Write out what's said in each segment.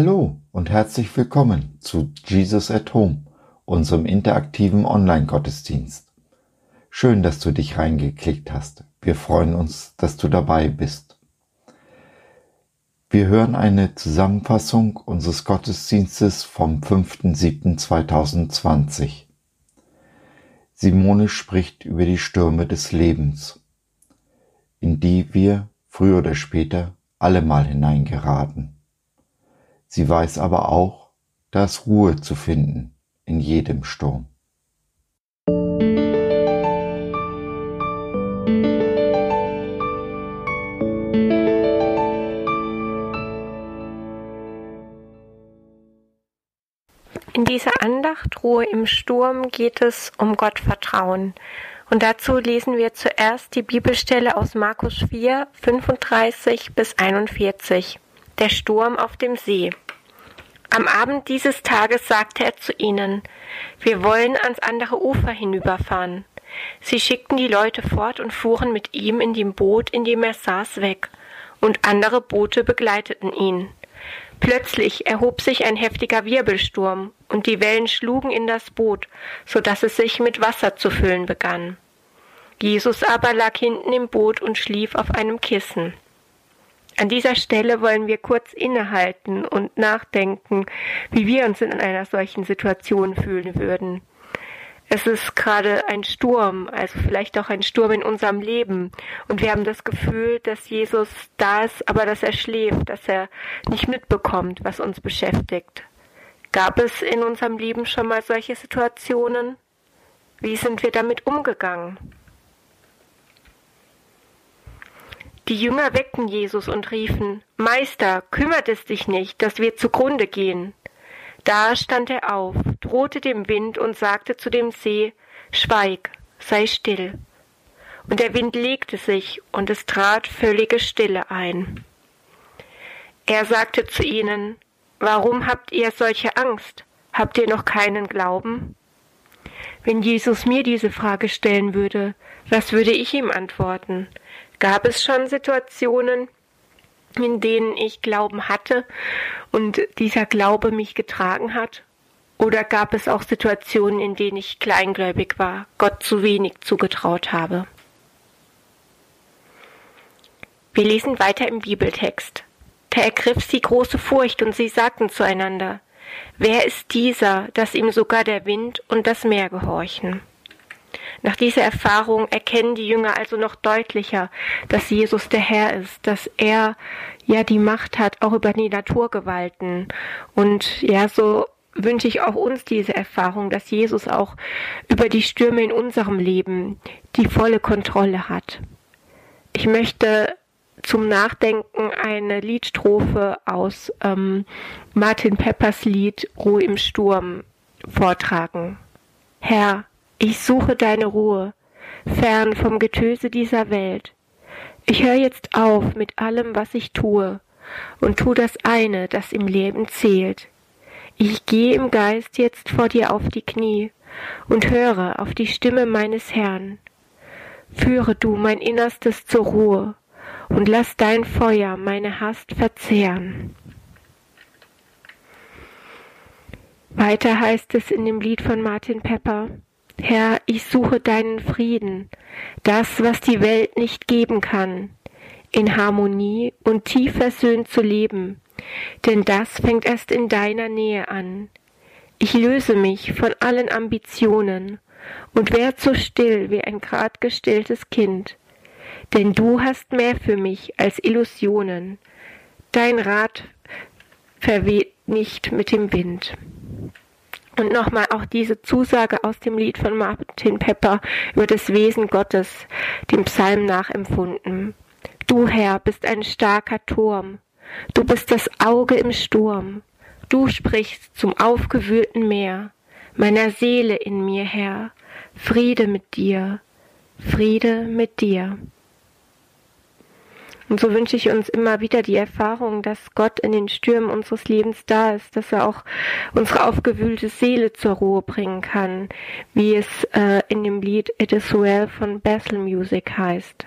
Hallo und herzlich willkommen zu Jesus at Home, unserem interaktiven Online-Gottesdienst. Schön, dass du dich reingeklickt hast. Wir freuen uns, dass du dabei bist. Wir hören eine Zusammenfassung unseres Gottesdienstes vom 5.7.2020. Simone spricht über die Stürme des Lebens, in die wir früher oder später alle mal hineingeraten. Sie weiß aber auch, da ist Ruhe zu finden in jedem Sturm. In dieser Andacht Ruhe im Sturm geht es um Gottvertrauen. Und dazu lesen wir zuerst die Bibelstelle aus Markus 4, 35 bis 41. Der Sturm auf dem See. Am Abend dieses Tages sagte er zu ihnen, wir wollen ans andere Ufer hinüberfahren. Sie schickten die Leute fort und fuhren mit ihm in dem Boot, in dem er saß, weg, und andere Boote begleiteten ihn. Plötzlich erhob sich ein heftiger Wirbelsturm, und die Wellen schlugen in das Boot, so dass es sich mit Wasser zu füllen begann. Jesus aber lag hinten im Boot und schlief auf einem Kissen. An dieser Stelle wollen wir kurz innehalten und nachdenken, wie wir uns in einer solchen Situation fühlen würden. Es ist gerade ein Sturm, also vielleicht auch ein Sturm in unserem Leben. Und wir haben das Gefühl, dass Jesus da ist, aber dass er schläft, dass er nicht mitbekommt, was uns beschäftigt. Gab es in unserem Leben schon mal solche Situationen? Wie sind wir damit umgegangen? Die Jünger weckten Jesus und riefen, Meister, kümmert es dich nicht, dass wir zugrunde gehen. Da stand er auf, drohte dem Wind und sagte zu dem See, Schweig, sei still. Und der Wind legte sich, und es trat völlige Stille ein. Er sagte zu ihnen, Warum habt ihr solche Angst? Habt ihr noch keinen Glauben? Wenn Jesus mir diese Frage stellen würde, was würde ich ihm antworten? Gab es schon Situationen, in denen ich Glauben hatte und dieser Glaube mich getragen hat? Oder gab es auch Situationen, in denen ich kleingläubig war, Gott zu wenig zugetraut habe? Wir lesen weiter im Bibeltext. Da ergriff sie große Furcht und sie sagten zueinander, Wer ist dieser, dass ihm sogar der Wind und das Meer gehorchen? Nach dieser Erfahrung erkennen die Jünger also noch deutlicher, dass Jesus der Herr ist, dass er ja die Macht hat, auch über die Naturgewalten. Und ja, so wünsche ich auch uns diese Erfahrung, dass Jesus auch über die Stürme in unserem Leben die volle Kontrolle hat. Ich möchte zum Nachdenken eine Liedstrophe aus ähm, Martin Peppers Lied Ruhe im Sturm vortragen. Herr, ich suche deine Ruhe, fern vom Getöse dieser Welt. Ich höre jetzt auf mit allem, was ich tue, und tu das eine, das im Leben zählt. Ich gehe im Geist jetzt vor dir auf die Knie und höre auf die Stimme meines Herrn. Führe du mein Innerstes zur Ruhe und lass dein Feuer meine Hast verzehren. Weiter heißt es in dem Lied von Martin Pepper, Herr, ich suche deinen Frieden, das, was die Welt nicht geben kann, in Harmonie und tief versöhnt zu leben, denn das fängt erst in deiner Nähe an. Ich löse mich von allen Ambitionen und werd so still wie ein grad gestilltes Kind, denn du hast mehr für mich als Illusionen, dein Rat verweht nicht mit dem Wind. Und nochmal auch diese Zusage aus dem Lied von Martin Pepper über das Wesen Gottes, dem Psalm nachempfunden. Du, Herr, bist ein starker Turm. Du bist das Auge im Sturm. Du sprichst zum aufgewühlten Meer, meiner Seele in mir, Herr. Friede mit dir, Friede mit dir. Und so wünsche ich uns immer wieder die Erfahrung, dass Gott in den Stürmen unseres Lebens da ist, dass er auch unsere aufgewühlte Seele zur Ruhe bringen kann, wie es äh, in dem Lied It Is Well von Bethel Music heißt.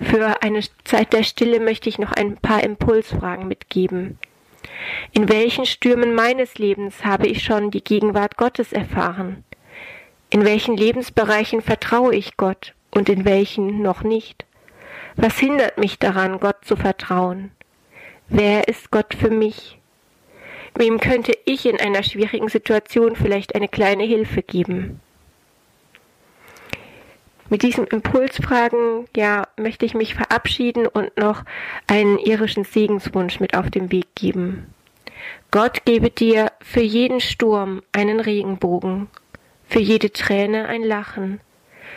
Für eine Zeit der Stille möchte ich noch ein paar Impulsfragen mitgeben. In welchen Stürmen meines Lebens habe ich schon die Gegenwart Gottes erfahren? In welchen Lebensbereichen vertraue ich Gott und in welchen noch nicht? Was hindert mich daran, Gott zu vertrauen? Wer ist Gott für mich? Wem könnte ich in einer schwierigen Situation vielleicht eine kleine Hilfe geben? Mit diesen Impulsfragen, ja, möchte ich mich verabschieden und noch einen irischen Segenswunsch mit auf den Weg geben. Gott gebe dir für jeden Sturm einen Regenbogen, für jede Träne ein Lachen,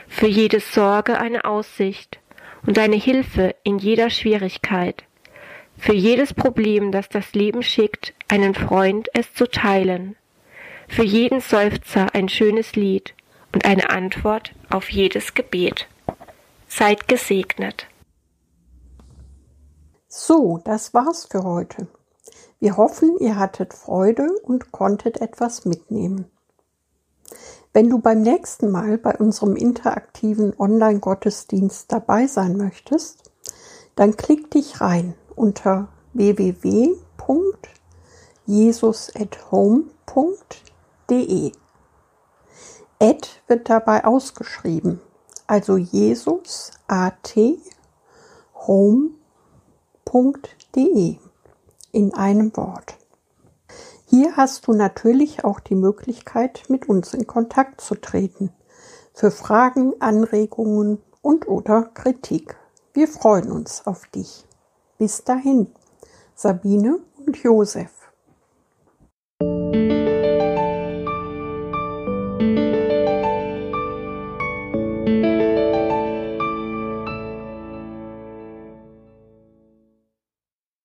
für jede Sorge eine Aussicht und eine Hilfe in jeder Schwierigkeit, für jedes Problem, das das Leben schickt, einen Freund es zu teilen, für jeden Seufzer ein schönes Lied und eine Antwort auf jedes Gebet. Seid gesegnet. So, das war's für heute. Wir hoffen, ihr hattet Freude und konntet etwas mitnehmen. Wenn du beim nächsten Mal bei unserem interaktiven Online-Gottesdienst dabei sein möchtest, dann klick dich rein unter www.jesusathome.de. Ad wird dabei ausgeschrieben, also Jesus at home.de in einem Wort. Hier hast du natürlich auch die Möglichkeit, mit uns in Kontakt zu treten. Für Fragen, Anregungen und oder Kritik. Wir freuen uns auf dich. Bis dahin, Sabine und Josef.